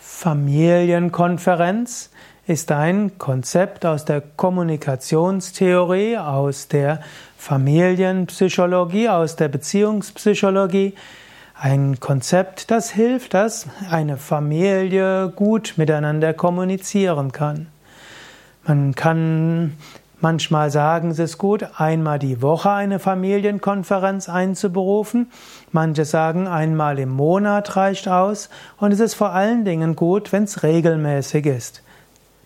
Familienkonferenz ist ein Konzept aus der Kommunikationstheorie, aus der Familienpsychologie, aus der Beziehungspsychologie. Ein Konzept, das hilft, dass eine Familie gut miteinander kommunizieren kann. Man kann Manchmal sagen sie es gut, einmal die Woche eine Familienkonferenz einzuberufen. Manche sagen, einmal im Monat reicht aus. Und es ist vor allen Dingen gut, wenn es regelmäßig ist.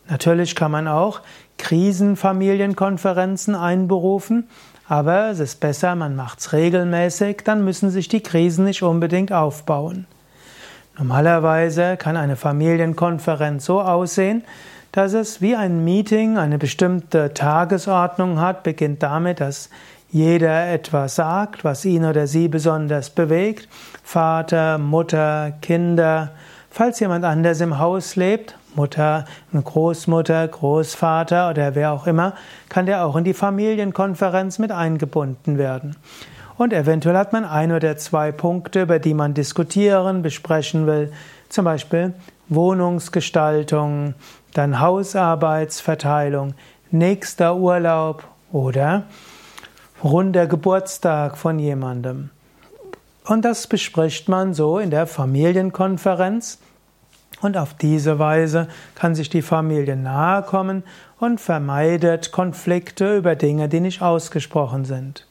Natürlich kann man auch Krisenfamilienkonferenzen einberufen, aber es ist besser, man macht es regelmäßig, dann müssen sich die Krisen nicht unbedingt aufbauen. Normalerweise kann eine Familienkonferenz so aussehen, dass es wie ein Meeting eine bestimmte Tagesordnung hat, beginnt damit, dass jeder etwas sagt, was ihn oder sie besonders bewegt. Vater, Mutter, Kinder. Falls jemand anders im Haus lebt, Mutter, Großmutter, Großvater oder wer auch immer, kann der auch in die Familienkonferenz mit eingebunden werden. Und eventuell hat man ein oder zwei Punkte, über die man diskutieren, besprechen will. Zum Beispiel Wohnungsgestaltung, dann Hausarbeitsverteilung, nächster Urlaub oder runder Geburtstag von jemandem. Und das bespricht man so in der Familienkonferenz. Und auf diese Weise kann sich die Familie nahe kommen und vermeidet Konflikte über Dinge, die nicht ausgesprochen sind.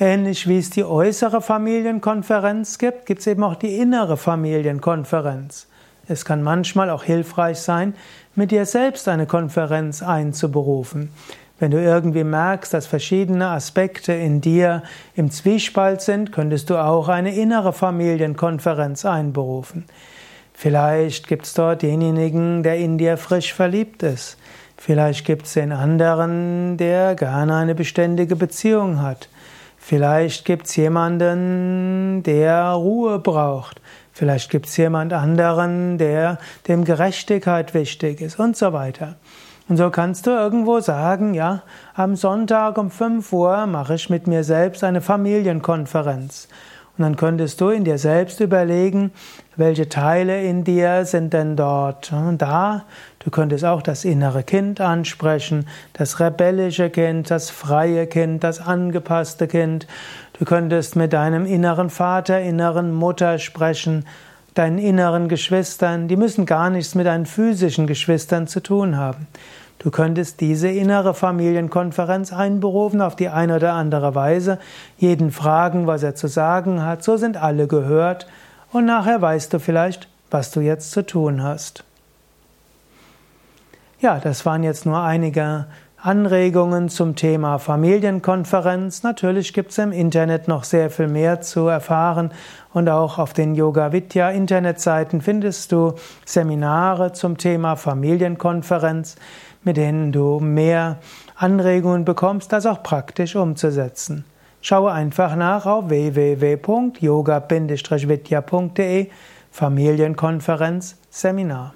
Ähnlich wie es die äußere Familienkonferenz gibt, gibt es eben auch die innere Familienkonferenz. Es kann manchmal auch hilfreich sein, mit dir selbst eine Konferenz einzuberufen. Wenn du irgendwie merkst, dass verschiedene Aspekte in dir im Zwiespalt sind, könntest du auch eine innere Familienkonferenz einberufen. Vielleicht gibt es dort denjenigen, der in dir frisch verliebt ist. Vielleicht gibt es den anderen, der gerne eine beständige Beziehung hat. Vielleicht gibt es jemanden, der Ruhe braucht. Vielleicht gibt es jemand anderen, der dem Gerechtigkeit wichtig ist und so weiter. Und so kannst du irgendwo sagen, ja, am Sonntag um 5 Uhr mache ich mit mir selbst eine Familienkonferenz. Und dann könntest du in dir selbst überlegen, welche Teile in dir sind denn dort da. Du könntest auch das innere Kind ansprechen, das rebellische Kind, das freie Kind, das angepasste Kind. Du könntest mit deinem inneren Vater, inneren Mutter sprechen, deinen inneren Geschwistern. Die müssen gar nichts mit deinen physischen Geschwistern zu tun haben. Du könntest diese innere Familienkonferenz einberufen auf die eine oder andere Weise, jeden fragen, was er zu sagen hat, so sind alle gehört und nachher weißt du vielleicht, was du jetzt zu tun hast. Ja, das waren jetzt nur einige Anregungen zum Thema Familienkonferenz. Natürlich gibt es im Internet noch sehr viel mehr zu erfahren und auch auf den Yoga Vidya Internetseiten findest du Seminare zum Thema Familienkonferenz mit denen du mehr Anregungen bekommst, das auch praktisch umzusetzen. Schaue einfach nach auf www.yoga-vidya.de Familienkonferenz Seminar.